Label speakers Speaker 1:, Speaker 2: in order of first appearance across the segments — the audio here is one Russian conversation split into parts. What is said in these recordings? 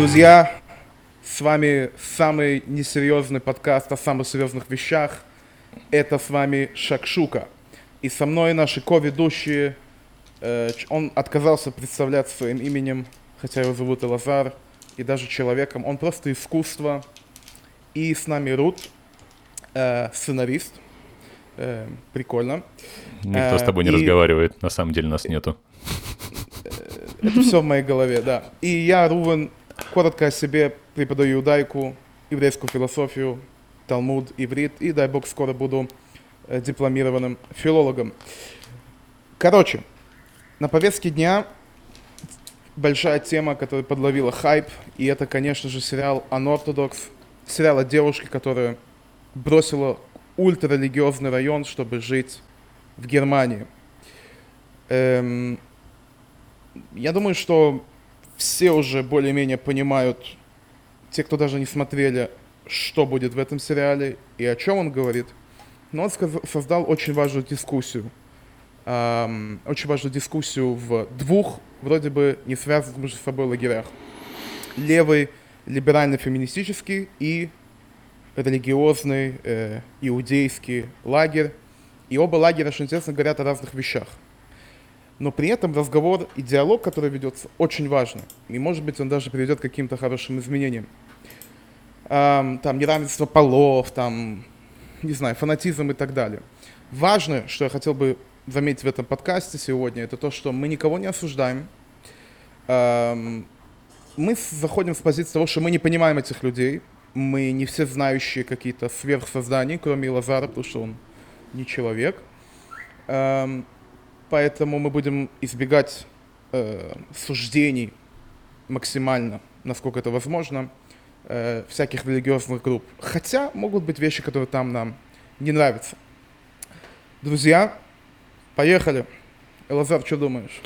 Speaker 1: Друзья! С вами самый несерьезный подкаст о самых серьезных вещах. Это с вами Шакшука. И со мной наши ко-ведущие. Э, он отказался представлять своим именем, хотя его зовут Элазар, и даже человеком. Он просто искусство. И с нами Рут, э, сценарист. Э, прикольно.
Speaker 2: Никто с
Speaker 1: Э,
Speaker 2: тобой не
Speaker 1: и-
Speaker 2: разговаривает, на самом деле нас нету.
Speaker 1: Это все в моей голове, да. И я, Рувен, коротко о себе преподаю иудайку, еврейскую философию, Талмуд, иврит, и, дай бог, скоро буду э, дипломированным филологом. Короче, на повестке дня большая тема, которая подловила хайп, и это, конечно же, сериал «Unorthodox», сериал о девушке, которая бросила ультрарелигиозный район, чтобы жить в Германии. Эм, я думаю, что все уже более-менее понимают, те, кто даже не смотрели, что будет в этом сериале и о чем он говорит. Но он создал очень важную дискуссию. Ам, очень важную дискуссию в двух, вроде бы, не связанных между собой лагерях. Левый, либерально-феминистический и религиозный, э, иудейский лагерь. И оба лагеря, что интересно, говорят о разных вещах но при этом разговор и диалог, который ведется, очень важный. И, может быть, он даже приведет к каким-то хорошим изменениям. Ам, там неравенство полов, там, не знаю, фанатизм и так далее. Важное, что я хотел бы заметить в этом подкасте сегодня, это то, что мы никого не осуждаем. Мы заходим с позиции того, что мы не понимаем этих людей. Мы не все знающие какие-то сверхсоздания, кроме Лазара, потому что он не человек. Поэтому мы будем избегать э, суждений максимально, насколько это возможно, э, всяких религиозных групп. Хотя могут быть вещи, которые там нам не нравятся. Друзья, поехали. Элазар, что думаешь?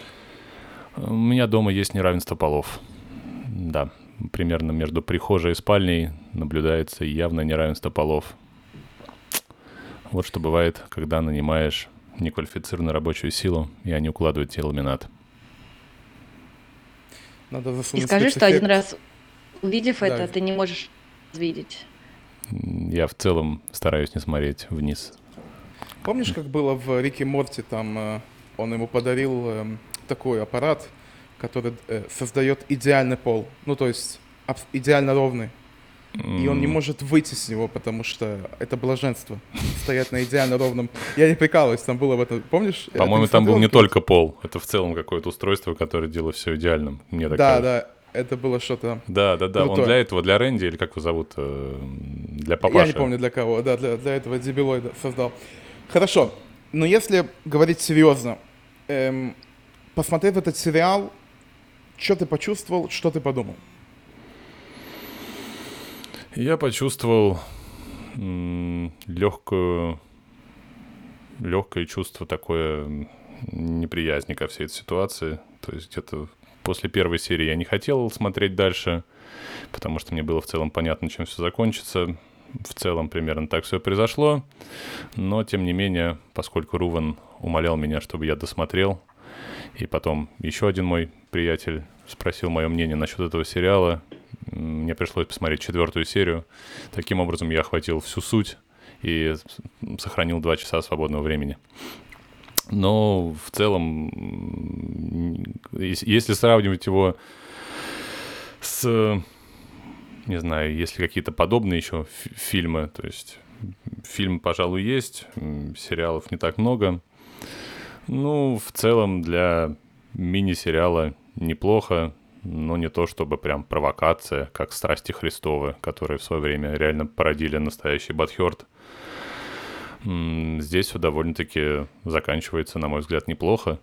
Speaker 2: У меня дома есть неравенство полов. Да, примерно между прихожей и спальней наблюдается явное неравенство полов. Вот что бывает, когда нанимаешь неквалифицированную рабочую силу, и они укладывают тебе ламинат.
Speaker 1: Надо
Speaker 3: И скажи, что один раз увидев
Speaker 1: Да.
Speaker 3: это, ты не можешь видеть.
Speaker 2: Я в целом стараюсь не смотреть вниз.
Speaker 1: Помнишь, как было в Рике Морти, там э, он ему подарил эм, такой аппарат, который э, создает идеальный пол, ну то есть идеально ровный. И он не может выйти с него, потому что это блаженство. Стоять на идеально ровном. Я не прикалываюсь, там было в этом. Помнишь? Я-
Speaker 2: По-моему, там был не только пол, это в целом какое-то устройство, которое делает все идеальным. Мне так
Speaker 1: Да, да, это было что-то.
Speaker 2: Да, да, да. Он
Speaker 1: Крутое.
Speaker 2: для этого, для Рэнди, или как его зовут, э, для
Speaker 1: Я
Speaker 2: папаши.
Speaker 1: не помню для кого, да, для, для этого дебилоида создал. Хорошо, но если говорить серьезно, эм, посмотрев этот сериал, что ты почувствовал, что ты подумал?
Speaker 2: Я почувствовал легкую, легкое чувство такое неприязни ко всей этой ситуации. То есть где-то после первой серии я не хотел смотреть дальше, потому что мне было в целом понятно, чем все закончится. В целом примерно так все произошло. Но, тем не менее, поскольку Руван умолял меня, чтобы я досмотрел, и потом еще один мой приятель спросил мое мнение насчет этого сериала, мне пришлось посмотреть четвертую серию. Таким образом, я охватил всю суть и сохранил два часа свободного времени. Но в целом, если сравнивать его с, не знаю, если какие-то подобные еще фи- фильмы, то есть фильм, пожалуй, есть, сериалов не так много. Ну, в целом для мини-сериала неплохо, но не то чтобы прям провокация, как «Страсти Христовы», которые в свое время реально породили настоящий Батхёрд. М, Здесь все довольно-таки заканчивается, на мой взгляд, неплохо.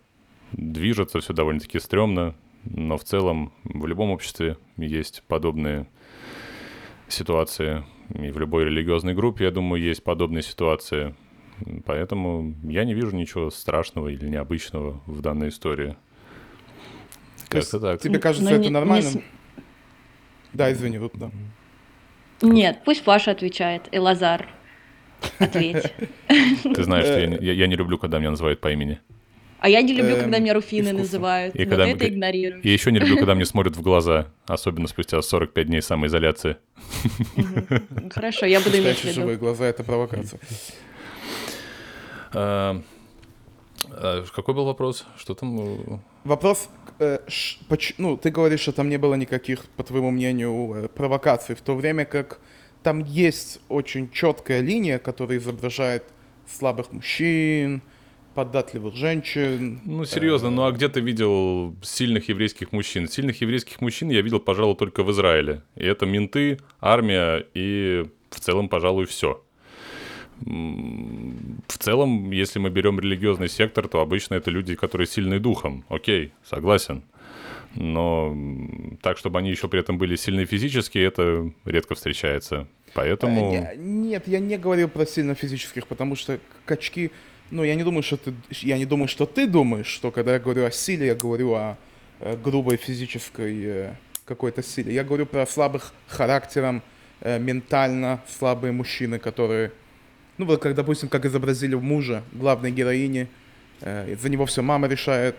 Speaker 2: Движется все довольно-таки стрёмно, но в целом в любом обществе есть подобные ситуации. И в любой религиозной группе, я думаю, есть подобные ситуации. Поэтому я не вижу ничего страшного или необычного в данной истории. Как-то так.
Speaker 1: Тебе кажется
Speaker 3: Но
Speaker 1: это
Speaker 3: не- не
Speaker 1: нормально?
Speaker 3: с-
Speaker 1: Да, извини, вот да.
Speaker 3: Нет, пусть Паша отвечает. Элазар, ответь.
Speaker 2: Ты знаешь, что я не, я- я не люблю, когда меня называют по имени.
Speaker 3: А я не люблю,
Speaker 1: Эм,
Speaker 3: когда меня руфины
Speaker 1: искусство.
Speaker 3: называют.
Speaker 2: И когда мы
Speaker 3: это игнорирую.
Speaker 2: И еще не люблю, когда мне смотрят в глаза, особенно спустя 45 дней самоизоляции.
Speaker 3: Хорошо, я буду иметь в
Speaker 1: Настоящие живые
Speaker 3: виду.
Speaker 1: глаза — это провокация.
Speaker 2: А, а, Какой был вопрос? Что там? Э,
Speaker 1: Вопрос, э, ну, ты говоришь, что там не было никаких, по твоему мнению, э, провокаций, в то время как там есть очень четкая линия, которая изображает слабых мужчин, податливых женщин.
Speaker 2: Ну, серьезно, ну а где ты видел сильных еврейских мужчин? Сильных еврейских мужчин я видел, пожалуй, только в Израиле. И это менты, армия и в целом, пожалуй, все. В целом, если мы берем религиозный сектор, то обычно это люди, которые сильны духом. Окей, согласен. Но так, чтобы они еще при этом были сильны физически, это редко встречается. Поэтому...
Speaker 1: Э, не- Нет, я не говорил про сильно физических, потому что качки, ну, я не думаю, что ты, я не думаю, что ты думаешь, что когда я говорю о силе, я говорю о э, грубой физической э, какой-то силе. Я говорю про слабых характером, ментально слабые мужчины, которые, ну, вот как, допустим, как изобразили мужа главной героини, э, за него все мама решает.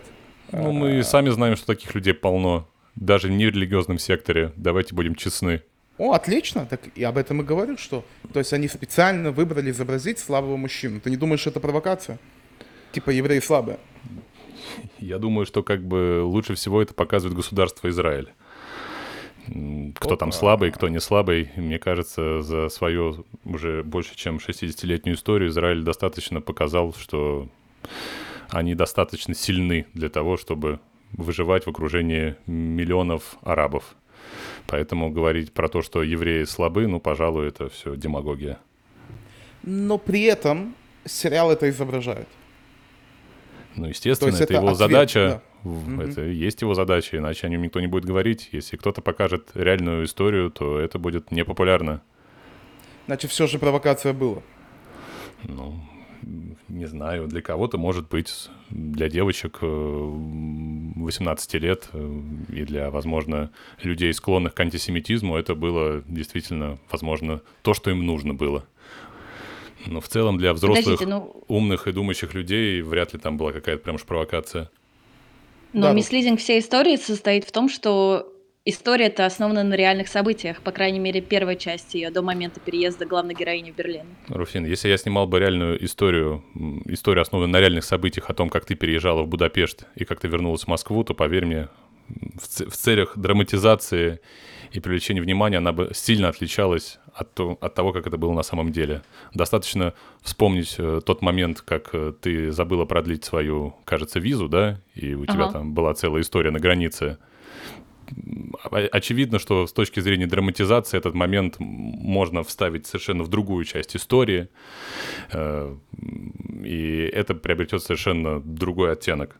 Speaker 2: Ну, мы
Speaker 1: Э,
Speaker 2: сами знаем, что таких людей полно. Даже не в религиозном секторе. Давайте будем честны.
Speaker 1: О, отлично, так я об этом и говорю, что, то есть они специально выбрали изобразить слабого мужчину. Ты не думаешь, что это провокация? Типа евреи слабые.
Speaker 2: Я думаю, что как бы лучше всего это показывает государство Израиль. Кто там
Speaker 1: Опа.
Speaker 2: слабый, кто не слабый. Мне кажется, за свою уже больше чем 60-летнюю историю Израиль достаточно показал, что они достаточно сильны для того, чтобы выживать в окружении миллионов арабов. Поэтому говорить про то, что евреи слабы, ну, пожалуй, это все демагогия.
Speaker 1: Но при этом сериал это изображает.
Speaker 2: Ну, естественно, это,
Speaker 1: это
Speaker 2: его
Speaker 1: ответ,
Speaker 2: задача.
Speaker 1: да. Мгм.
Speaker 2: Это есть его задача, иначе о нем никто не будет говорить. Если кто-то покажет реальную историю, то это будет непопулярно.
Speaker 1: Значит, все же провокация была.
Speaker 2: Ну, не знаю, для кого-то может быть, для девочек э, 18 лет э, и для, возможно, людей, склонных к антисемитизму, это было действительно, возможно, то, что им нужно было. Но в целом для взрослых,
Speaker 3: Подождите, ну,
Speaker 2: умных и думающих людей вряд ли там была какая-то прям уж провокация.
Speaker 3: Но
Speaker 1: Да,
Speaker 3: мислизинг всей истории состоит в том, что история это основана на реальных событиях, по крайней мере, первой части ее до момента переезда главной героини в Берлин.
Speaker 2: Руфин, если я снимал бы реальную историю, историю, основанную на реальных событиях о том, как ты переезжала в Будапешт и как ты вернулась в Москву, то, поверь мне, в, в целях драматизации и привлечения внимания она бы сильно отличалась от, от того, как это было на самом деле. Достаточно вспомнить э, тот момент, как э, ты забыла продлить свою, кажется, визу, да, и у тебя
Speaker 3: Ага.
Speaker 2: там была целая история на границе. О- Очевидно, что с точки зрения драматизации этот момент можно вставить совершенно в другую часть истории, э, и это приобретет совершенно другой оттенок.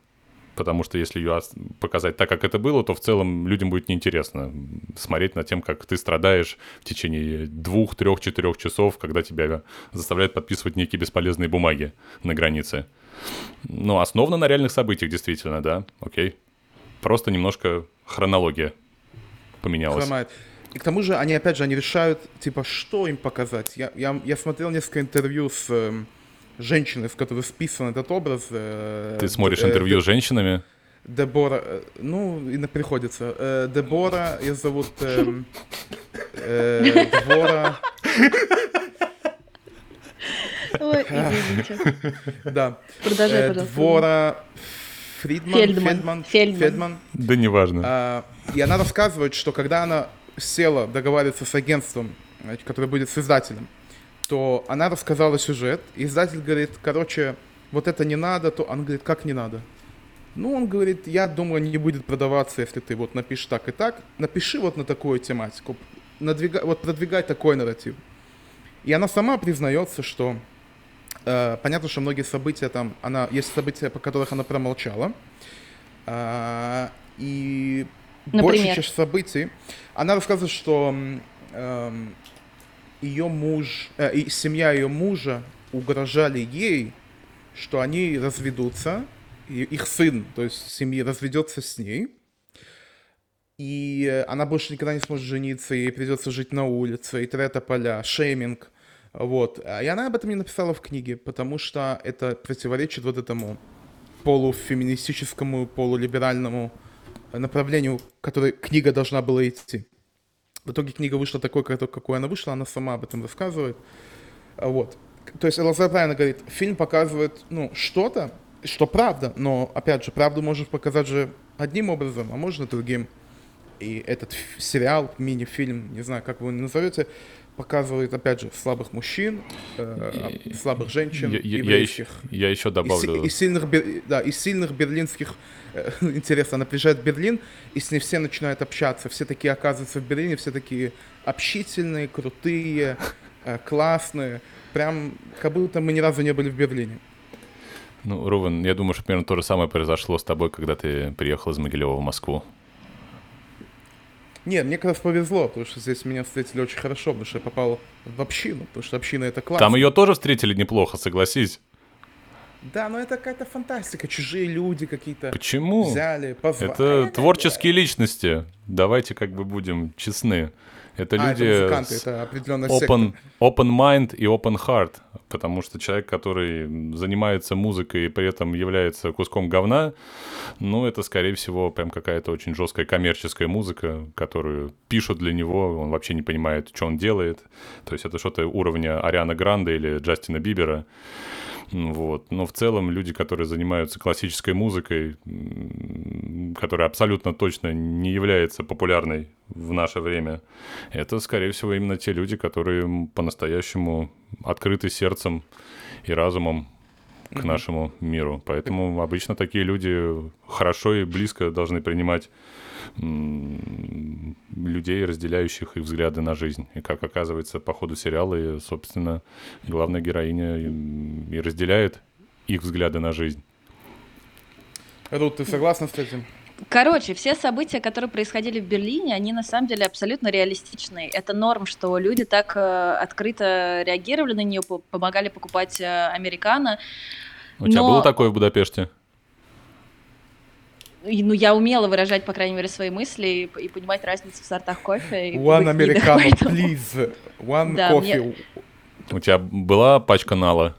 Speaker 2: Потому что если ее показать так, как это было, то в целом людям будет неинтересно смотреть на тем, как ты страдаешь в течение двух, трех, четырех часов, когда тебя заставляют подписывать некие бесполезные бумаги на границе. Ну, основано на реальных событиях, действительно, да, окей. Просто немножко хронология поменялась.
Speaker 1: Хромает. И к тому же они, опять же, они решают, типа, что им показать. Я, я, я смотрел несколько интервью с женщиной, с которой списан этот образ. э,
Speaker 2: Ты смотришь
Speaker 1: э,
Speaker 2: интервью с женщинами,
Speaker 1: Дебора, э, ну, и на- приходится. Э, Дебора, ее зовут Двора,
Speaker 3: Ой, извините.
Speaker 1: да.
Speaker 3: Продолжай, пожалуйста.
Speaker 1: Двора Фридман,
Speaker 3: Фельдман.
Speaker 1: Фельдман,
Speaker 3: Фельдман.
Speaker 1: Фельдман.
Speaker 2: да неважно.
Speaker 1: А, И она рассказывает, что когда она села договариваться с агентством, которое будет с издателем, то она рассказала сюжет. и Издатель говорит, короче, вот это не надо, то он говорит, как не надо? Ну, он говорит, я думаю, не будет продаваться, если ты вот напишешь так и так. Напиши вот на такую тематику, надвигай, вот продвигай такой нарратив. И она сама признается, что э, понятно, что многие события там, она есть события, по которых она промолчала. А, и
Speaker 3: Например?
Speaker 1: часть событий, она рассказывает, что ее муж, э, и семья ее мужа угрожали ей, что они разведутся, и их сын, то есть семьи, разведется с ней, и она больше никогда не сможет жениться, ей придется жить на улице, и трета поля, шейминг, вот. И она об этом не написала в книге, потому что это противоречит вот этому полуфеминистическому, полулиберальному направлению, которой книга должна была идти. В итоге книга вышла такой, как- какой она вышла, она сама об этом рассказывает. А Вот. То есть Лазар правильно говорит, фильм показывает, ну, что-то, что правда, но, опять же, правду может показать же одним образом, а можно другим. И этот сериал, мини-фильм, не знаю, как вы его назовете, показывает, опять же, слабых мужчин, э,
Speaker 2: И-
Speaker 1: слабых женщин,
Speaker 2: Я, я- я
Speaker 1: еврейских.
Speaker 2: еще, я еще
Speaker 1: И,
Speaker 2: добавлю...
Speaker 1: и сильных, бер- да, и сильных берлинских, э, интересно, она приезжает в Берлин, и с ней все начинают общаться, все такие оказываются в Берлине, все такие общительные, крутые, э, классные, прям как будто мы ни разу не были в Берлине.
Speaker 2: Ну, Рувен, я думаю, что примерно то же самое произошло с тобой, когда ты приехал из Могилева в Москву.
Speaker 1: Нет, мне как раз повезло, потому что здесь меня встретили очень хорошо, потому что я попал в общину, потому что община это классно.
Speaker 2: Там ее тоже встретили неплохо, согласись.
Speaker 1: Да, но это какая-то фантастика, чужие люди какие-то
Speaker 2: Почему?
Speaker 1: взяли, позвали.
Speaker 2: Это творческие личности. Давайте как бы будем честны. Это
Speaker 1: А,
Speaker 2: люди
Speaker 1: это
Speaker 2: с
Speaker 1: это определенная
Speaker 2: open, open mind и open heart. Потому что человек, который занимается музыкой и при этом является куском говна, ну, это, скорее всего, прям какая-то очень жесткая коммерческая музыка, которую пишут для него, он вообще не понимает, что он делает. То есть это что-то уровня Ариана Гранде или Джастина Бибера. Вот. Но в целом люди, которые занимаются классической музыкой, которая абсолютно точно не является популярной в наше время, это, скорее всего, именно те люди, которые по-настоящему открыты сердцем и разумом к нашему миру. Поэтому обычно такие люди хорошо и близко должны принимать людей, разделяющих их взгляды на жизнь. И как оказывается, по ходу сериала, и, собственно, главная героиня и, разделяет их взгляды на жизнь.
Speaker 1: Рут, ты согласна с этим?
Speaker 3: Короче, все события, которые происходили в Берлине, они на самом деле абсолютно реалистичные. Это норм, что люди так э, открыто реагировали на нее, помогали покупать э, американо.
Speaker 2: У тебя
Speaker 3: Но-
Speaker 2: было такое в Будапеште?
Speaker 3: И, ну, я умела выражать, по крайней мере, свои мысли и, и понимать разницу в сортах кофе. и
Speaker 1: One americano,
Speaker 3: поэтому-
Speaker 1: please. One
Speaker 3: Да,
Speaker 1: coffee.
Speaker 2: У тебя была пачка нала?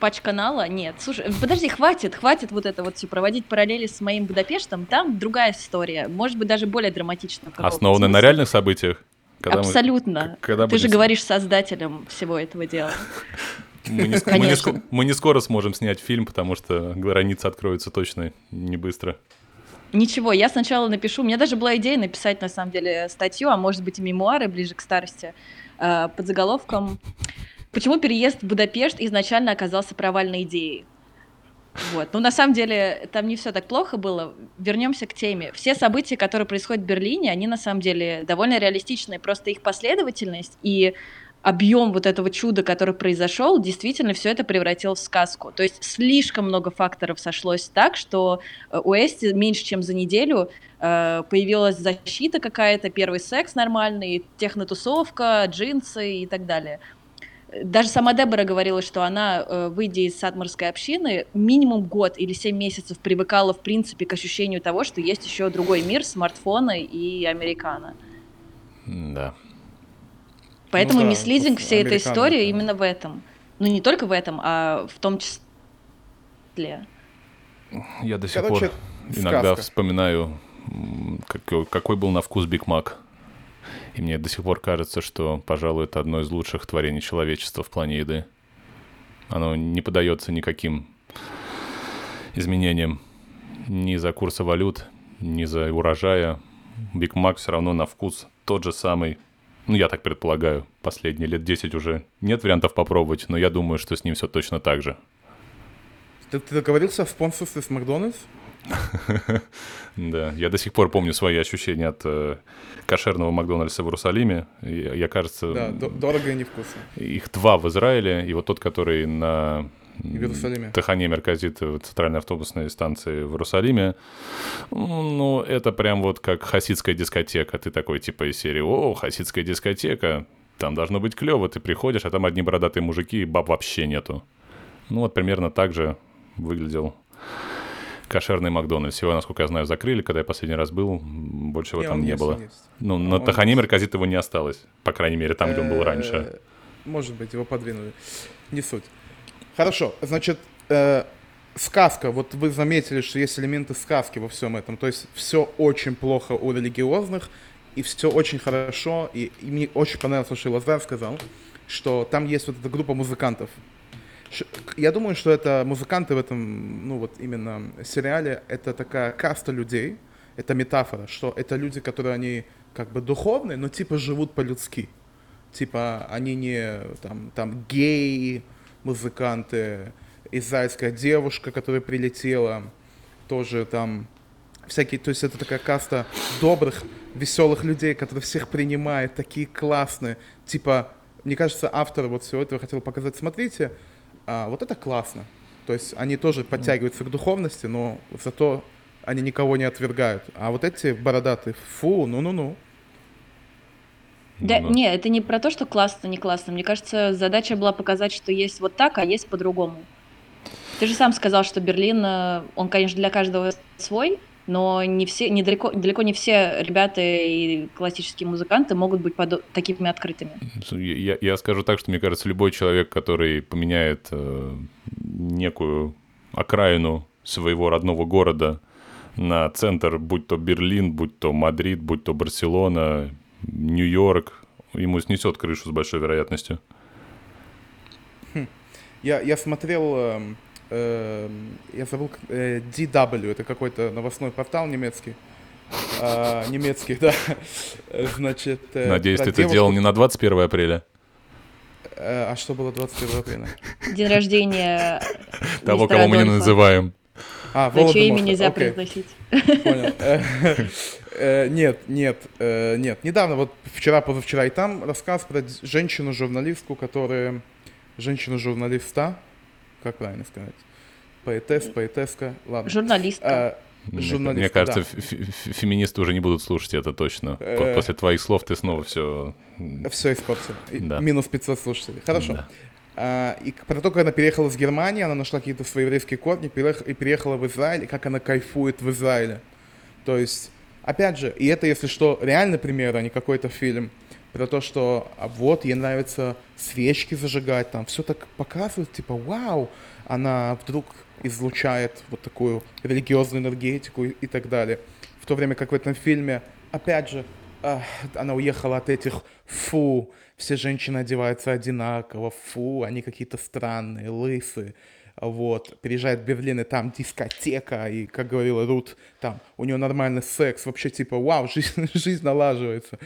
Speaker 3: Пачка нала? Нет. Слушай, подожди, хватит, хватит вот это вот все проводить параллели с моим Будапештом. Там другая история. Может быть, даже более драматичная.
Speaker 2: Основанная на реальных событиях? Когда мы-
Speaker 3: Абсолютно.
Speaker 2: к- когда
Speaker 3: Ты же говоришь создателем всего этого дела.
Speaker 2: Мы не, мы, не мы не скоро сможем снять фильм, потому что границы откроются точно не быстро.
Speaker 3: Ничего, я сначала напишу. У меня даже была идея написать, на самом деле, статью, а может быть и мемуары ближе к старости, э, под заголовком «Почему переезд в Будапешт изначально оказался провальной идеей?» Вот. Но на самом деле там не все так плохо было. Вернемся к теме. Все события, которые происходят в Берлине, они на самом деле довольно реалистичные. Просто их последовательность и объем вот этого чуда, который произошел, действительно все это превратил в сказку. То есть слишком много факторов сошлось так, что э, у Эсти меньше чем за неделю э, появилась защита какая-то, первый секс нормальный, технотусовка, джинсы и так далее. Даже сама Дебора говорила, что она, э, выйдя из садморской общины, минимум год или семь месяцев привыкала, в принципе, к ощущению того, что есть еще другой мир, смартфоны и американо.
Speaker 2: Да.
Speaker 3: Поэтому
Speaker 1: Ну да,
Speaker 3: мислидинг всей этой истории
Speaker 1: это-
Speaker 3: именно в этом. Ну, не только в этом, а в том числе.
Speaker 2: Я до сих
Speaker 1: Короче,
Speaker 2: пор иногда
Speaker 1: сказка.
Speaker 2: вспоминаю, какой, какой был на вкус Биг Мак. И мне до сих пор кажется, что, пожалуй, это одно из лучших творений человечества в плане еды. Оно не поддается никаким изменениям ни за курса валют, ни за урожая. Биг Мак все равно на вкус тот же самый. Ну, я так предполагаю. Последние лет 10 уже нет вариантов попробовать, но я думаю, что с ним все точно так же.
Speaker 1: Ты, ты договорился о спонсорстве с Макдональдс?
Speaker 2: Да, я до сих пор помню свои ощущения от э, кошерного Макдональдса в Иерусалиме. Я, я, кажется,
Speaker 1: Да, до- дорого и невкусно.
Speaker 2: их два в Израиле, и вот тот, который на
Speaker 1: В Иерусалиме.
Speaker 2: Тахане Мерказит, центральной автобусной станции в Иерусалиме. Ну, это прям вот как хасидская дискотека. Ты такой типа из серии «О, хасидская дискотека, там должно быть клево». Ты приходишь, а там одни бородатые мужики, и баб вообще нету. Ну, вот примерно так же выглядел кошерный Макдональдс. Его, насколько я знаю, закрыли, когда я последний раз был. Больше его
Speaker 1: Не,
Speaker 2: там
Speaker 1: он
Speaker 2: не было.
Speaker 1: он есть.
Speaker 2: Ну,
Speaker 1: Он
Speaker 2: на
Speaker 1: есть.
Speaker 2: Тахане Мерказит его не осталось. По крайней мере, там, где он был раньше.
Speaker 1: Э, Может быть, его подвинули. Не суть. Хорошо, значит, э, сказка. Вот вы заметили, что есть элементы сказки во всем этом. То есть все очень плохо у религиозных, и все очень хорошо. И, и мне очень понравилось, что Лазар сказал, что там есть вот эта группа музыкантов. Я думаю, что это музыканты в этом, ну вот именно сериале, это такая каста людей, это метафора, что это люди, которые они как бы духовные, но типа живут по-людски. Типа они не там, там геи, музыканты, израильская девушка, которая прилетела, тоже там всякие, то есть это такая каста добрых, веселых людей, которые всех принимают, такие классные. Типа, мне кажется, автор вот всего этого хотел показать, смотрите, а, вот это классно. То есть они тоже подтягиваются к духовности, но зато они никого не отвергают. А вот эти бородатые, фу, ну-ну-ну.
Speaker 3: Да,
Speaker 2: Ну,
Speaker 3: не, это не про то, что классно, не классно. Мне кажется, задача была показать, что есть вот так, а есть по-другому. Ты же сам сказал, что Берлин, э, он, конечно, для каждого свой, но не все, недалеко, далеко не все ребята и классические музыканты могут быть подо- такими открытыми.
Speaker 2: Я, я скажу так, что мне кажется, любой человек, который поменяет э, некую окраину своего родного города на центр, будь то Берлин, будь то Мадрид, будь то Барселона, Нью-Йорк, ему снесет крышу с большой вероятностью.
Speaker 1: Я, я смотрел, эм, эм, я забыл, э, DW, это какой-то новостной портал немецкий. А, немецкий, да. Значит, э,
Speaker 2: Надеюсь, ты это делал не на 21 апреля,
Speaker 1: Э, а что было 21 апреля?
Speaker 3: День рождения
Speaker 2: того, кого мы не называем.
Speaker 1: А,
Speaker 3: чье имя нельзя произносить.
Speaker 1: Понял. Э, Нет, нет, э, нет. Недавно, вот вчера, позавчера, и там рассказ про женщину-журналистку, которая... Женщину-журналиста, как правильно сказать? Поэтесс, поэтесска, ладно.
Speaker 3: Журналистка.
Speaker 1: Э,
Speaker 2: Мне,
Speaker 1: Журналистка,
Speaker 2: мне кажется,
Speaker 1: да.
Speaker 2: фе- фе- феминисты уже не будут слушать это точно.
Speaker 1: Э.
Speaker 2: После твоих слов ты снова все...
Speaker 1: Все испортил.
Speaker 2: Да.
Speaker 1: Минус 500 слушателей. Хорошо.
Speaker 2: Да.
Speaker 1: А, и про то, как она переехала из Германии, она нашла какие-то свои еврейские корни и переехала в Израиль, и как она кайфует в Израиле. То есть, опять же, и это, если что, реальный пример, а не какой-то фильм, про то, что а вот ей нравится свечки зажигать, там все так показывают, типа, вау, она вдруг излучает вот такую религиозную энергетику и, и так далее. В то время как в этом фильме, опять же, она уехала от этих фу, все женщины одеваются одинаково, фу, они какие-то странные, лысые. Вот, переезжает в Берлин, и там дискотека, и, как говорила Рут, там у нее нормальный секс, вообще, типа, вау, жизнь, жизнь налаживается.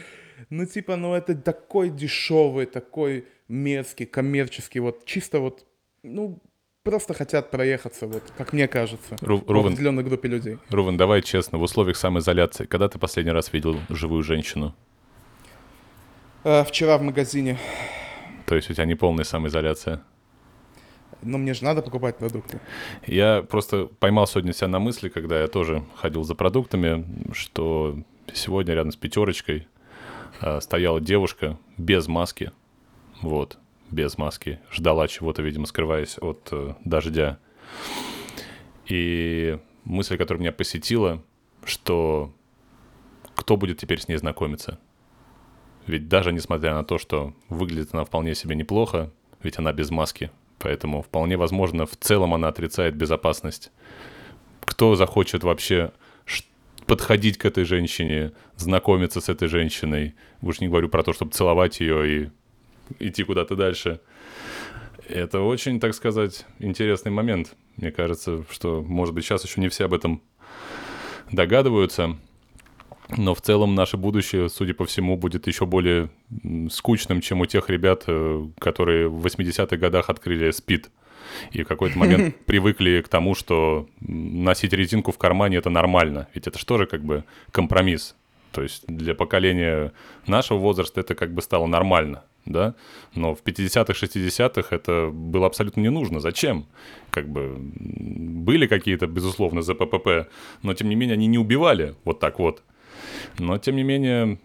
Speaker 1: Ну, типа, ну, это такой дешевый, такой мерзкий, коммерческий, вот, чисто вот, ну, просто хотят проехаться, вот, как мне кажется,
Speaker 2: Ру-
Speaker 1: в
Speaker 2: Рувен,
Speaker 1: определенной группе людей.
Speaker 2: Рувен, давай честно, в условиях самоизоляции, когда ты последний раз видел живую женщину?
Speaker 1: Э, вчера в магазине,
Speaker 2: То есть у тебя не полная самоизоляция?
Speaker 1: Ну, мне же надо покупать продукты.
Speaker 2: Я просто поймал сегодня себя на мысли, когда я тоже ходил за продуктами, что сегодня рядом с пятерочкой а, стояла девушка без маски, вот, без маски, ждала чего-то, видимо, скрываясь от э, дождя. И мысль, которая меня посетила, что кто будет теперь с ней знакомиться? Ведь даже несмотря на то, что выглядит она вполне себе неплохо, ведь она без маски, поэтому вполне возможно, в целом она отрицает безопасность. Кто захочет вообще подходить к этой женщине, знакомиться с этой женщиной? Уж не говорю про то, чтобы целовать ее и идти куда-то дальше. Это очень, так сказать, интересный момент. Мне кажется, что, может быть, сейчас еще не все об этом догадываются. Но в целом наше будущее, судя по всему, будет еще более скучным, чем у тех ребят, э, которые в 80-х годах открыли СПИД. И в какой-то момент привыкли к тому, что носить резинку в кармане это нормально. Ведь это же тоже как бы компромисс. То есть для поколения нашего возраста это как бы стало нормально, да? Но в 50-х, 60-х это было абсолютно не нужно. Зачем? Как бы были какие-то, безусловно, ЗППП, но тем не менее они не убивали вот так вот. Но, тем не менее,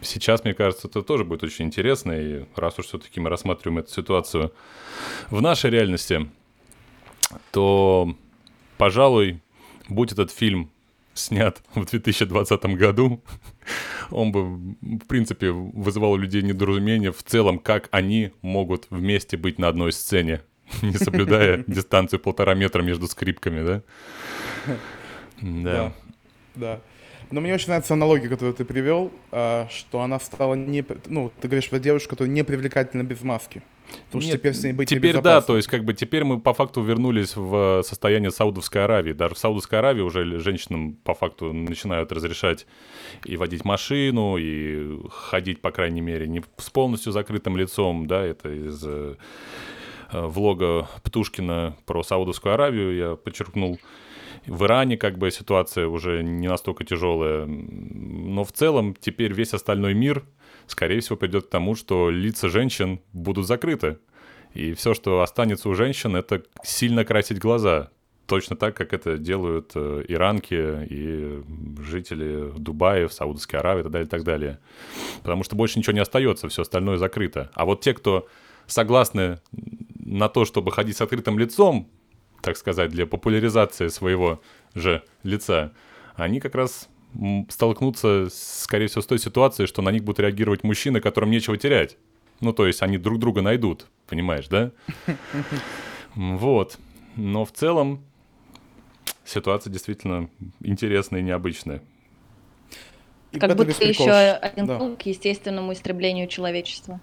Speaker 2: сейчас, мне кажется, это тоже будет очень интересно. И раз уж все-таки мы рассматриваем эту ситуацию в нашей реальности, то, пожалуй, будь этот фильм снят в 2020 году, он бы, в принципе, вызывал у людей недоразумение в целом, как они могут вместе быть на одной сцене. не соблюдая дистанцию полтора метра между скрипками, да?
Speaker 1: Да. Да. Но мне очень нравится аналогия, которую ты привел, а, что она стала не... Ну, ты говоришь про девушку, которая не привлекательна без маски. Потому
Speaker 2: Нет,
Speaker 1: что теперь с ней быть
Speaker 2: Теперь да, то есть как бы теперь мы по факту вернулись в состояние Саудовской Аравии. Даже в Саудовской Аравии уже женщинам по факту начинают разрешать и водить машину, и ходить, по крайней мере, не с полностью закрытым лицом, да, это из э, влога Птушкина про Саудовскую Аравию я подчеркнул. В Иране как бы ситуация уже не настолько тяжелая, но в целом теперь весь остальной мир, скорее всего, придет к тому, что лица женщин будут закрыты. И все, что останется у женщин, это сильно красить глаза. Точно так, как это делают э, иранки и жители Дубая, в Саудовской Аравии и так далее, и так далее. Потому что больше ничего не остается, все остальное закрыто. А вот те, кто согласны на то, чтобы ходить с открытым лицом, так сказать, для популяризации своего же лица, они как раз столкнутся, скорее всего, с той ситуацией, что на них будут реагировать мужчины, которым нечего терять. Ну, то есть они друг друга найдут, понимаешь, да? Вот. Но в целом ситуация действительно интересная и необычная.
Speaker 1: И
Speaker 3: Как будто еще один
Speaker 1: Да.
Speaker 3: пункт к естественному истреблению человечества.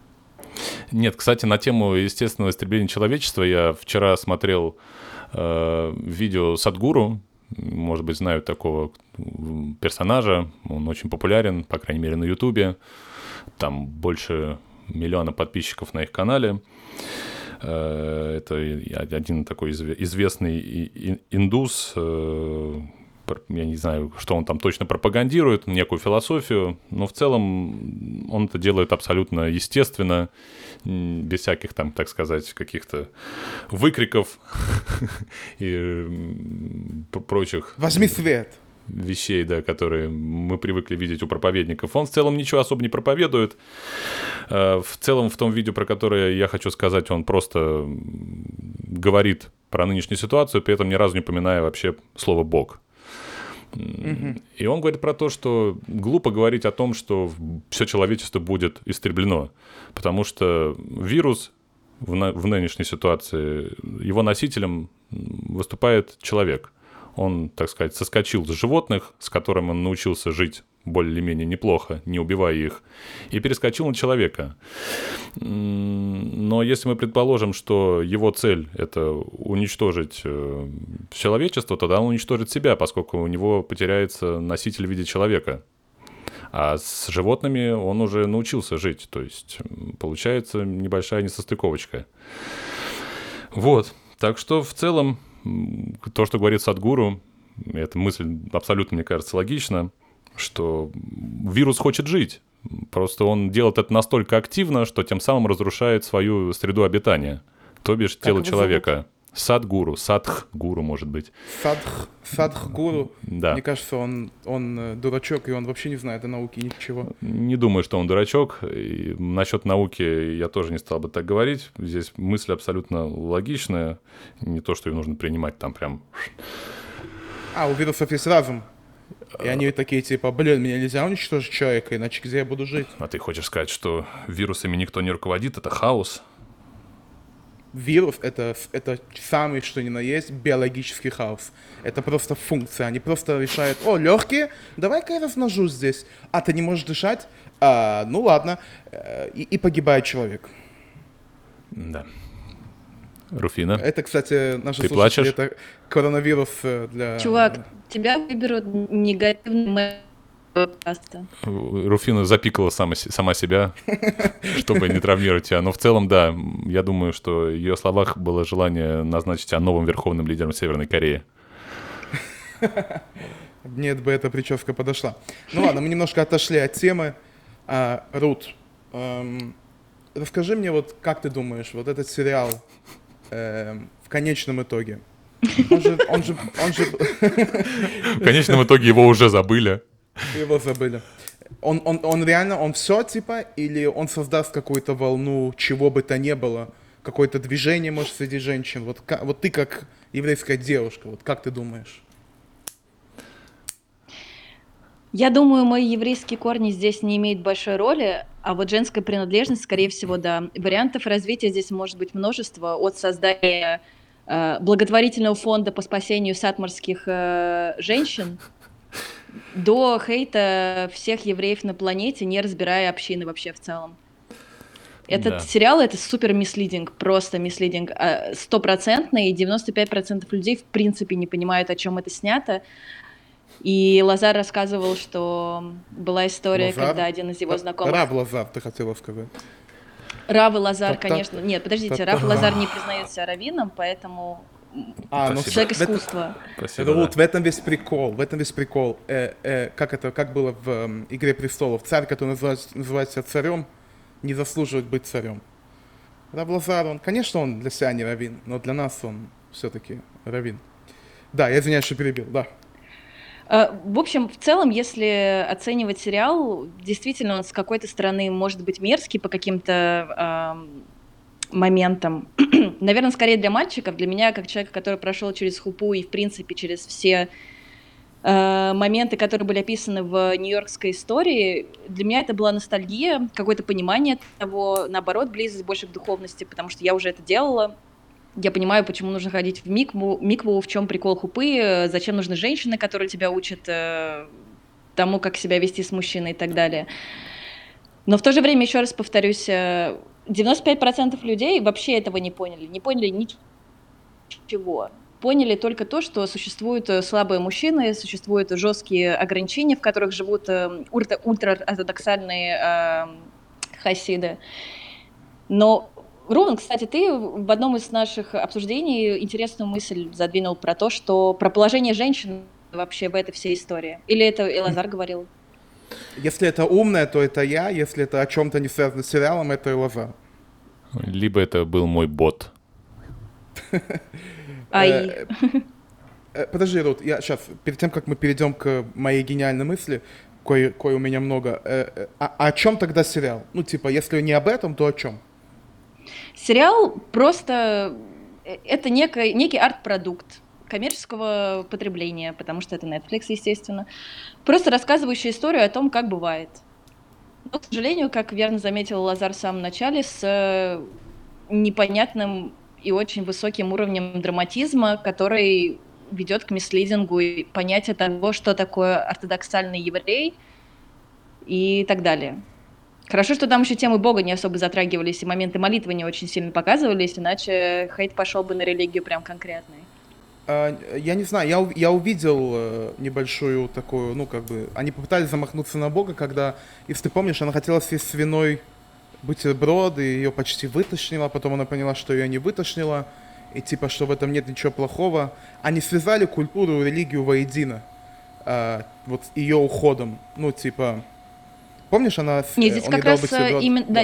Speaker 2: Нет, кстати, на тему естественного истребления человечества я вчера смотрел видео Садгуру. Может быть, знают такого персонажа. Он очень популярен, по крайней мере, на Ютубе. Там больше миллиона подписчиков на их канале. Э, Это один такой изве- известный индус. Я не знаю, что он там точно пропагандирует, некую философию, но в целом он это делает абсолютно естественно, без всяких там, так сказать, каких-то выкриков и прочих
Speaker 1: Возьми свет.
Speaker 2: вещей, да, которые мы привыкли видеть у проповедников. Он в целом ничего особо не проповедует. Э, В целом, в том видео, про которое я хочу сказать, он просто говорит про нынешнюю ситуацию, при этом ни разу не упоминая вообще слово «бог». И он говорит про то, что глупо говорить о том, что все человечество будет истреблено, потому что вирус в, в нынешней ситуации, его носителем выступает человек. Он, так сказать, соскочил с животных, с которыми он научился жить более-менее неплохо, не убивая их, и перескочил на человека. Но если мы предположим, что его цель — это уничтожить э, человечество, тогда он уничтожит себя, поскольку у него потеряется носитель в виде человека. А с животными он уже научился жить. То есть получается небольшая несостыковочка. Вот. Так что в целом то, что говорит Садгуру, эта мысль абсолютно, мне кажется, логична, что вирус хочет жить. Просто он делает это настолько активно, что тем самым разрушает свою среду обитания, то бишь тело
Speaker 1: его
Speaker 2: человека. Садгуру, садх-гуру, может быть.
Speaker 1: Садх, Садхгуру.
Speaker 2: Да.
Speaker 1: Мне кажется, он, он э, дурачок, и он вообще не знает о науке ничего.
Speaker 2: Не думаю, что он дурачок. И насчет науки я тоже не стал бы так говорить. Здесь мысль абсолютно логичная. Не то, что ее нужно принимать там прям...
Speaker 1: А, у вирусов есть разум. И они такие, типа, блин, меня нельзя уничтожить человека, иначе где я буду жить?
Speaker 2: А ты хочешь сказать, что вирусами никто не руководит? Это хаос?
Speaker 1: Вирус это, это самый, что ни на есть, биологический хаос. Это просто функция. Они просто решают, о, легкие, давай-ка я размножусь здесь. А ты не можешь дышать? А, ну ладно. Э, И, и погибает человек.
Speaker 2: Да. Руфина?
Speaker 1: Это, кстати, наши
Speaker 2: Ты плачешь?
Speaker 1: это коронавирус э, для...
Speaker 3: Чувак, тебя выберут негативный подкаста.
Speaker 2: Руфина запикала сама, сама себя, чтобы не травмировать тебя. Но в целом, да, я думаю, что в ее словах было желание назначить тебя новым верховным лидером Северной Кореи.
Speaker 1: Нет бы эта прическа подошла. Ну ладно, мы немножко отошли от темы. А, Рут, эм, расскажи мне, вот как ты думаешь, вот этот сериал эм, в конечном итоге, он же, он же, он же,
Speaker 2: В конечном итоге его уже забыли.
Speaker 1: его забыли. Он, он, он реально, он все типа, или он создаст какую-то волну, чего бы то ни было, какое-то движение, может, среди женщин. Вот, вот ты как еврейская девушка, вот как ты думаешь?
Speaker 3: Я думаю, мои еврейские корни здесь не имеют большой роли. А вот женская принадлежность, скорее всего, да. Вариантов развития здесь может быть множество. От создания э, благотворительного фонда по спасению сатмарских э, женщин до хейта всех евреев на планете, не разбирая общины вообще в целом. Этот
Speaker 2: Да.
Speaker 3: сериал это супер мислидинг, просто мислидинг, а, стопроцентный, и 95% людей в принципе не понимают, о чем это снято. И Лазар рассказывал, что была история,
Speaker 1: Лазар?
Speaker 3: когда один из его знакомых...
Speaker 1: Раб Лазар, ты хотела сказать.
Speaker 3: Рав и Лазар,
Speaker 1: Та-та-
Speaker 3: конечно. Нет, подождите,
Speaker 1: та-та-
Speaker 3: Рав и Лазар не признает себя раввином, поэтому
Speaker 1: А, ну
Speaker 3: человек искусства.
Speaker 2: Спасибо.
Speaker 1: Рут,
Speaker 2: да.
Speaker 1: в этом весь прикол, в этом весь прикол. Э, э, как это, как было в эм, «Игре престолов». Царь, который называется, называется царем, не заслуживает быть царем. Раб Лазар, он, конечно, он для себя не равин, но для нас он все-таки равин. Да, я извиняюсь, что перебил, да.
Speaker 3: Э, В общем, в целом, если оценивать сериал, действительно он с какой-то стороны может быть мерзкий по каким-то эм, моментам. Наверное, скорее для мальчиков, для меня, как человека, который прошел через хупу и, в принципе, через все э, моменты, которые были описаны в нью-йоркской истории, для меня это была ностальгия, какое-то понимание того, наоборот, близость больше к духовности, потому что я уже это делала. Я понимаю, почему нужно ходить в микву, микву в чем прикол хупы, э, зачем нужны женщины, которые тебя учат э, тому, как себя вести с мужчиной и так далее. Но в то же время, еще раз повторюсь, э, 95% людей вообще этого не поняли, не поняли ничего. Поняли только то, что существуют э, слабые мужчины, существуют жесткие ограничения, в которых живут э, ультра- ультраортодоксальные э, хасиды. Но, Руван, кстати, ты в одном из наших обсуждений интересную мысль задвинул про то, что про положение женщин вообще в этой всей истории. Или это Элазар говорил?
Speaker 1: Если это умное, то это я, если это о чем-то не связано с сериалом, это и Лазар.
Speaker 2: Либо это был мой бот.
Speaker 3: Ай,
Speaker 1: Э, э, Подожди, Рут, я сейчас, перед тем, как мы перейдем к моей гениальной мысли, кое, кое у меня много, э, а, а о чем тогда сериал? Ну, типа, если не об этом, то о чем?
Speaker 3: Сериал просто э, это некий, некий арт-продукт коммерческого потребления, потому что это Netflix, естественно. Просто рассказывающая историю о том, как бывает. Но, к сожалению, как верно заметил Лазар в самом начале, с э, непонятным и очень высоким уровнем драматизма, который ведет к мислидингу и понятие того, что такое ортодоксальный еврей и так далее. Хорошо, что там еще темы Бога не особо затрагивались, и моменты молитвы не очень сильно показывались, иначе хейт пошел бы на религию прям конкретный.
Speaker 1: А, Я не знаю, я, я увидел э, небольшую такую, ну, как бы, они попытались замахнуться на Бога, когда, если ты помнишь, она хотела съесть свиной бутерброд, и ее почти вытошнило, потом она поняла, что ее не вытошнило, и типа, что в этом нет ничего плохого. Они связали культуру религию воедино, а, вот ее уходом, ну, типа, помнишь, она... с-
Speaker 3: Не,
Speaker 1: э,
Speaker 3: здесь как раз
Speaker 1: бутерброд?
Speaker 3: именно, да,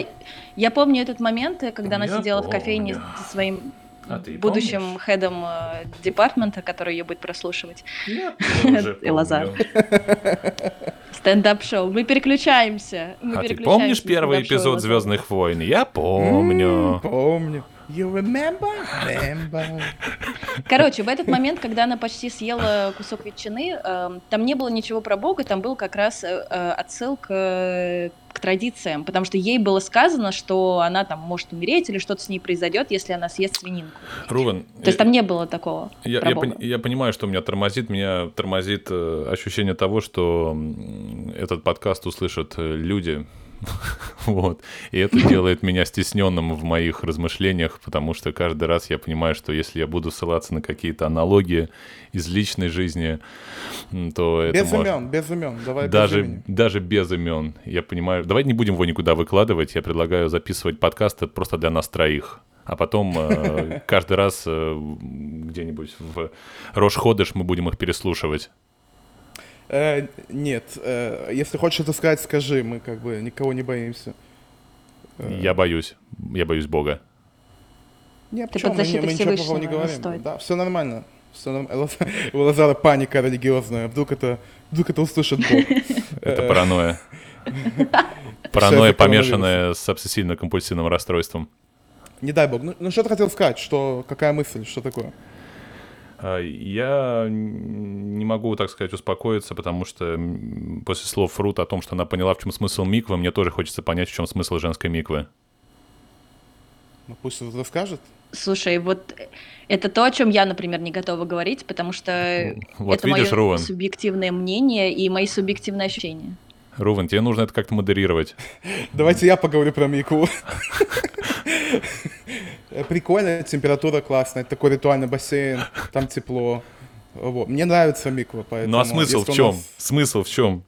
Speaker 3: я помню этот момент, э, когда она
Speaker 2: Я
Speaker 3: сидела в кофейне
Speaker 2: помню.
Speaker 3: со своим
Speaker 2: А ты
Speaker 3: будущим
Speaker 2: помнишь?
Speaker 3: хедом э, департмента, который ее будет прослушивать.
Speaker 2: Я тоже
Speaker 3: И Лазар.
Speaker 2: помню.
Speaker 3: Стендап-шоу. Мы переключаемся. Мы
Speaker 2: А ты
Speaker 3: переключаемся
Speaker 2: помнишь
Speaker 3: на
Speaker 2: первый эпизод. Звездных войн? Я помню.
Speaker 1: Помню. You remember? Remember.
Speaker 3: Короче, в этот момент, когда она почти съела кусок ветчины, эм, там не было ничего про Бога, там был как раз э, э, отсыл к, э, к традициям, потому что ей было сказано, что она там может умереть или что-то с ней произойдет, если она съест свининку.
Speaker 2: Рувен,
Speaker 3: То есть там не было такого
Speaker 2: Я,
Speaker 3: про
Speaker 2: я,
Speaker 3: Бога.
Speaker 2: пон- я понимаю, что меня тормозит. Меня тормозит э, ощущение того, что этот подкаст услышат э, люди. вот. И это делает меня стесненным в моих размышлениях, потому что каждый раз я понимаю, что если я буду ссылаться на какие-то аналогии из личной жизни, то это
Speaker 1: Без
Speaker 2: может...
Speaker 1: имен, без имен. Давай без
Speaker 2: Даже,
Speaker 1: имени.
Speaker 2: даже без имен. Я понимаю. Давай не будем его никуда выкладывать. Я предлагаю записывать подкасты просто для нас троих. А потом э, каждый раз э, где-нибудь в Рош-Ходыш мы будем их переслушивать.
Speaker 1: Э, нет, э, если хочешь это сказать, скажи, мы как бы никого не боимся. Э,
Speaker 2: Я боюсь. Я боюсь Бога.
Speaker 1: Нет,
Speaker 3: Ты
Speaker 1: почему?
Speaker 3: под
Speaker 1: мы, не-
Speaker 3: защитой
Speaker 1: мы ничего плохого не
Speaker 3: не
Speaker 1: говорим.
Speaker 3: стоит.
Speaker 1: Да, все нормально. Все нормально. У Лазара паника религиозная. Вдруг это, вдруг это услышит Бог.
Speaker 2: Это паранойя. Паранойя, помешанная с обсессивно-компульсивным расстройством.
Speaker 1: Не дай Бог. Ну, ну что ты хотел сказать? Что, какая мысль? Что такое?
Speaker 2: А, Я не могу, так сказать, успокоиться, потому что после слов Фрут о том, что она поняла, в чем смысл миквы, мне тоже хочется понять, в чем смысл женской миквы.
Speaker 1: Ну пусть расскажет.
Speaker 3: Слушай, вот это то, о чем я, например, не готова говорить, потому что
Speaker 2: Вот
Speaker 3: это
Speaker 2: видишь,
Speaker 3: мое
Speaker 2: Руван,
Speaker 3: субъективное мнение и мои субъективные ощущения.
Speaker 2: Руван, тебе нужно это как-то модерировать.
Speaker 1: Давайте я поговорю про Мику. Прикольная температура классная, такой ритуальный бассейн, там тепло. Вот. Мне нравится Миква, поэтому...
Speaker 2: Ну а смысл в чем?
Speaker 1: нас-
Speaker 2: Смысл в чем?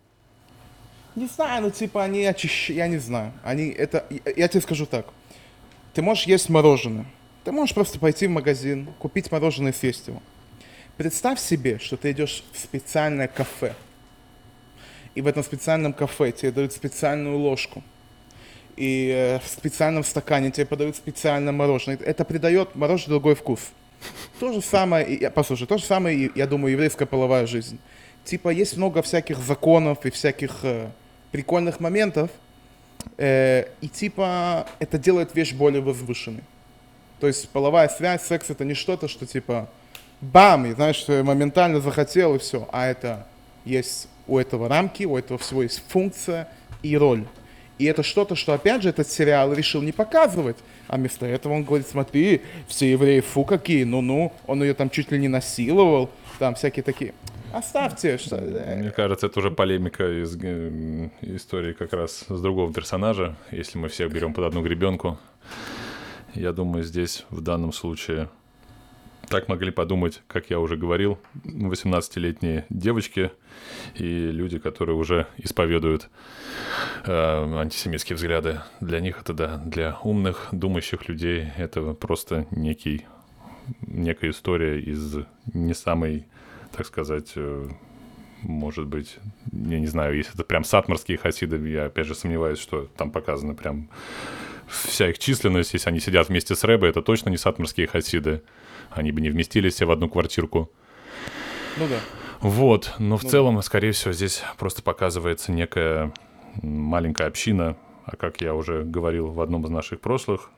Speaker 1: Не знаю, ну типа они очищают, я не знаю. Они это, я тебе скажу так. Ты можешь есть мороженое. Ты можешь просто пойти в магазин, купить мороженое и съесть его. Представь себе, что ты идешь в специальное кафе. И в этом специальном кафе тебе дают специальную ложку. И э, в специальном стакане тебе подают специальное мороженое. Это придает мороженое другой вкус. То же самое, послушай, то же самое, я думаю, еврейская половая жизнь. Типа есть много всяких законов и всяких э, прикольных моментов, э, и типа это делает вещь более возвышенной. То есть половая связь, секс это не что-то, что типа бам, и знаешь, моментально захотел и все, а это есть у этого рамки, у этого всего есть функция и роль. И это что-то, что опять же этот сериал решил не показывать, а вместо этого он говорит, смотри, все евреи, фу какие, ну-ну, он ее там чуть ли не насиловал, там всякие такие. Оставьте, что... э,
Speaker 2: Мне кажется, это уже полемика из э, истории как раз с другого персонажа. Если мы всех берем под одну гребенку, я думаю, здесь в данном случае так могли подумать, как я уже говорил, 18-летние девочки и люди, которые уже исповедуют э, антисемитские взгляды. Для них это да, для умных, думающих людей это просто некий, некая история из не самой, так сказать, э, может быть, я не знаю, если это прям сатмарские хасиды, я опять же сомневаюсь, что там показано прям вся их численность, если они сидят вместе с Рэбой, это точно не сатмарские хасиды. Они бы не вместились в одну квартирку.
Speaker 1: Ну да.
Speaker 2: Вот, но в
Speaker 1: Ну.
Speaker 2: целом, скорее всего, здесь просто показывается некая маленькая община, а как я уже говорил в одном из наших прошлых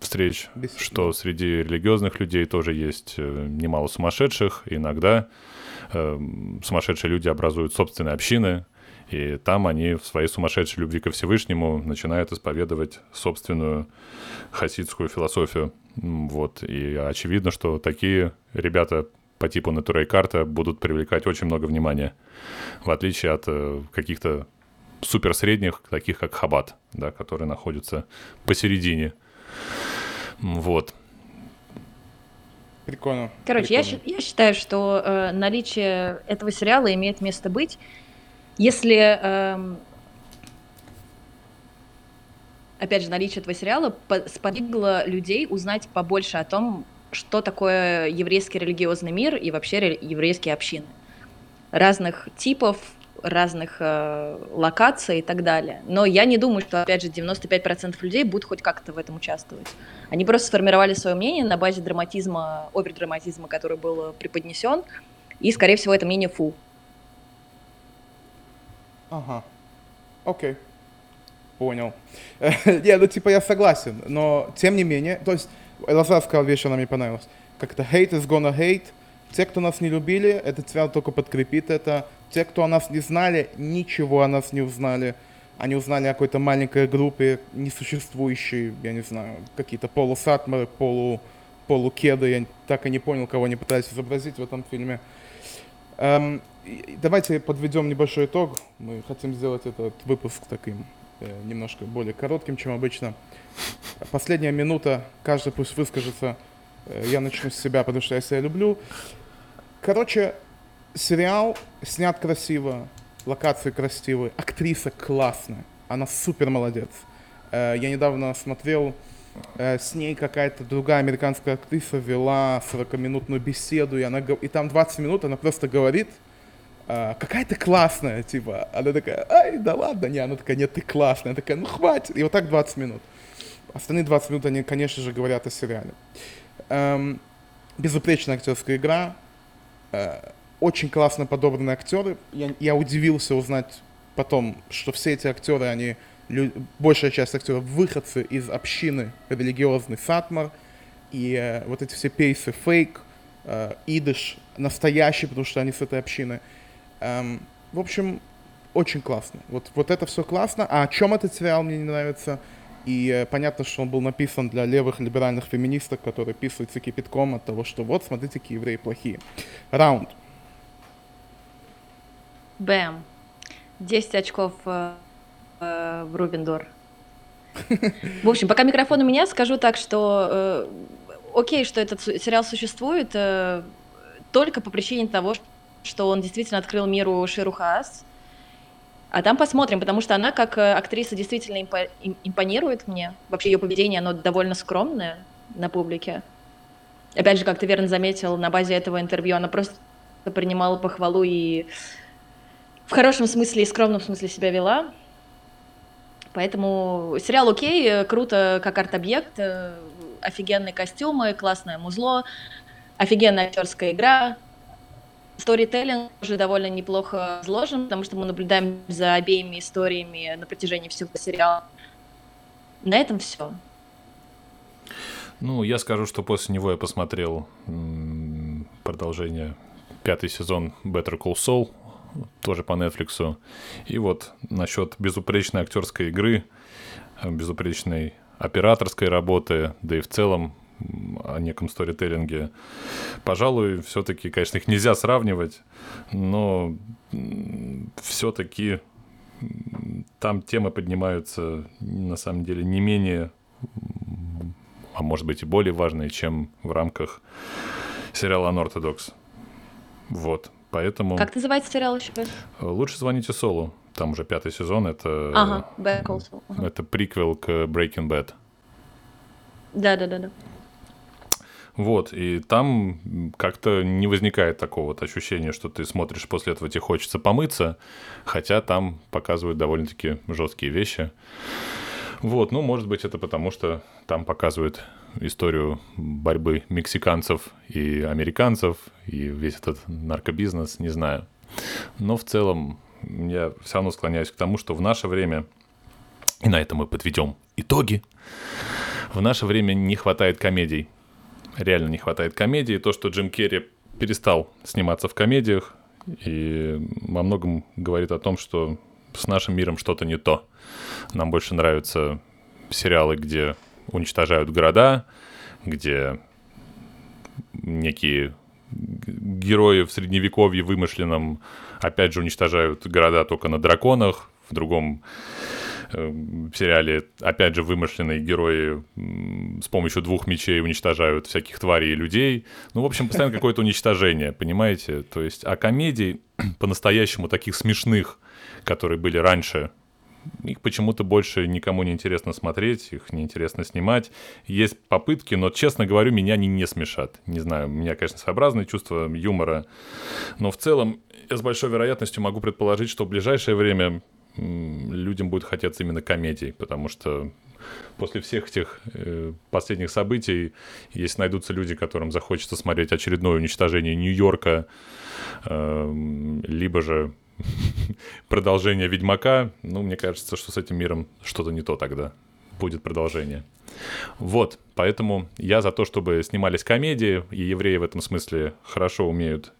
Speaker 2: встреч,
Speaker 1: Бесед-
Speaker 2: что среди религиозных людей тоже есть э, немало сумасшедших, иногда э, сумасшедшие люди образуют собственные общины, и там они в своей сумасшедшей любви ко Всевышнему начинают исповедовать собственную хасидскую философию. Вот. И очевидно, что такие ребята по типу Натурей Карта будут привлекать очень много внимания, в отличие от э, каких-то суперсредних, таких как Хабат, да, которые находятся посередине. Вот.
Speaker 1: Прикольно.
Speaker 3: Короче, я,
Speaker 1: прикольно.
Speaker 3: щи- я считаю, что э, наличие этого сериала имеет место быть, если, эм, опять же, наличие этого сериала по- сподвигло людей узнать побольше о том, что такое еврейский религиозный мир и вообще ре- еврейские общины разных типов, разных э, локаций и так далее. Но я не думаю, что, опять же, 95% людей будут хоть как-то в этом участвовать. Они просто сформировали свое мнение на базе драматизма, овердраматизма, который был преподнесен, и, скорее всего, это мнение фу.
Speaker 1: Ага. Окей. Понял. Не, ну типа я согласен, но тем не менее, то есть Лазар сказал вещь, она мне понравилась. Как-то hate is gonna hate. Те, кто нас не любили, этот сериал только подкрепит это. Те, кто о нас не знали, ничего о нас не узнали. Они узнали о какой-то маленькой группе, несуществующей, я не знаю, какие-то полусатмары, полу, полукеды. Я так и не понял, кого они пытались изобразить в этом фильме. Эм, давайте подведем небольшой итог. Мы хотим сделать этот выпуск таким э, немножко более коротким, чем обычно. Последняя минута, каждый пусть выскажется. Э, я начну с себя, потому что я себя люблю. Короче, сериал снят красиво, локации красивые, актриса классная, она супер молодец. Э, я недавно смотрел с ней какая-то другая американская актриса вела 40-минутную беседу, и, она, и там 20 минут она просто говорит, э, какая ты классная, типа. Она такая, ай, да ладно, не, она такая, нет, ты классная. Она такая, ну хватит. И вот так 20 минут. Остальные 20 минут они, конечно же, говорят о сериале. Эм, безупречная актерская игра, э, очень классно подобраны актеры. Я, я удивился узнать потом, что все эти актеры, они лю- большая часть актеров выходцы из общины религиозный Сатмар, и э, вот эти все пейсы фейк, э, идыш настоящий, потому что они с этой общины. Эм, в общем, очень классно. Вот, вот это все классно. А о чем этот сериал мне не нравится? И э, понятно, что он был написан для левых либеральных феминисток, которые писаются кипятком от того, что вот, смотрите, какие евреи плохие. Раунд.
Speaker 3: Бэм. 10 очков э, э, в Рубендор. В общем, пока микрофон у меня, скажу так, что э, окей, что этот сериал существует э, только по причине того, что он действительно открыл миру Ширу Хаас. А там посмотрим, потому что она как э, актриса действительно импо- импонирует мне. Вообще ее поведение, оно довольно скромное на публике. Опять же, как ты верно заметил, на базе этого интервью она просто принимала похвалу и в хорошем смысле и скромном смысле себя вела. Поэтому сериал окей, э, круто как арт-объект, э, офигенные костюмы, классное музло, офигенная актерская игра. Сторителлинг уже довольно неплохо изложен, потому что мы наблюдаем за обеими историями на протяжении всего сериала. На этом все.
Speaker 2: Ну, я скажу, что после него я посмотрел продолжение пятый сезон Better Call Saul, тоже по Netflix. И вот насчет безупречной актерской игры, безупречной операторской работы, да и в целом о неком сторителлинге. Пожалуй, все-таки, конечно, их нельзя сравнивать, но все-таки там темы поднимаются на самом деле не менее, а может быть и более важные, чем в рамках сериала «Unorthodox». Вот, поэтому...
Speaker 3: Как называется сериал еще?
Speaker 2: Лучше звоните Солу. Там уже пятый сезон. Это,
Speaker 3: ага, Better Call Saul. Ага.
Speaker 2: это приквел к Breaking Bad.
Speaker 3: Да-да-да.
Speaker 2: Вот, и там как-то не возникает такого вот ощущения, что ты смотришь, после этого тебе хочется помыться, хотя там показывают довольно-таки жесткие вещи. Вот, ну, может быть, это потому, что там показывают историю борьбы мексиканцев и американцев, и весь этот наркобизнес, не знаю. Но в целом я все равно склоняюсь к тому, что в наше время, и на этом мы подведем итоги, в наше время не хватает комедий. Реально не хватает комедий. То, что Джим Керри перестал сниматься в комедиях, и во многом говорит о том, что с нашим миром что-то не то. Нам больше нравятся сериалы, где уничтожают города, где некие герои в средневековье вымышленном опять же уничтожают города только на драконах, в другом в сериале, опять же, вымышленные герои с помощью двух мечей уничтожают всяких тварей и людей. Ну, в общем, постоянно какое-то уничтожение, понимаете? То есть, а комедий по-настоящему таких смешных, которые были раньше, их почему-то больше никому не интересно смотреть, их не интересно снимать. Есть попытки, но, честно говорю, меня они не смешат. Не знаю, у меня, конечно, своеобразное чувство юмора, но в целом я с большой вероятностью могу предположить, что в ближайшее время людям будет хотеться именно комедий, потому что после всех этих э, последних событий, если найдутся люди, которым захочется смотреть очередное уничтожение Нью-Йорка, э, либо же продолжение Ведьмака, ну, мне кажется, что с этим миром что-то не то тогда. Будет продолжение. Вот, поэтому я за то, чтобы снимались комедии, и евреи в этом смысле хорошо умеют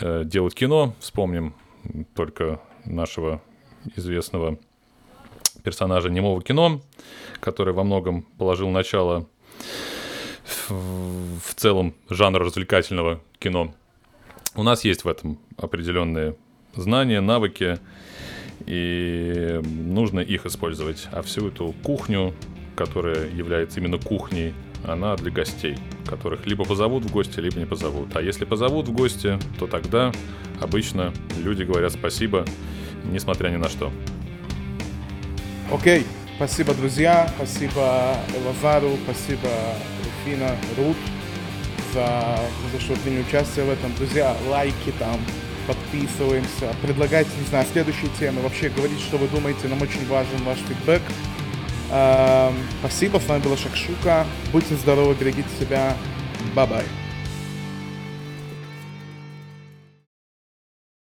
Speaker 2: э, делать кино. Вспомним только нашего известного персонажа немого кино, который во многом положил начало в, целом жанра развлекательного кино. У нас есть в этом определенные знания, навыки, и нужно их использовать. А всю эту кухню, которая является именно кухней, она для гостей, которых либо позовут в гости, либо не позовут. А если позовут в гости, то тогда обычно люди говорят спасибо, несмотря ни на что.
Speaker 1: Окей, okay. спасибо, друзья, спасибо Лазару, спасибо Руфина, Рут за, за что приняли участие в этом. Друзья, лайки там, подписываемся, предлагайте, не знаю, следующие темы, вообще говорите, что вы думаете, нам очень важен ваш фидбэк. Эм, спасибо, с вами была Шакшука, будьте здоровы, берегите себя, bye-bye.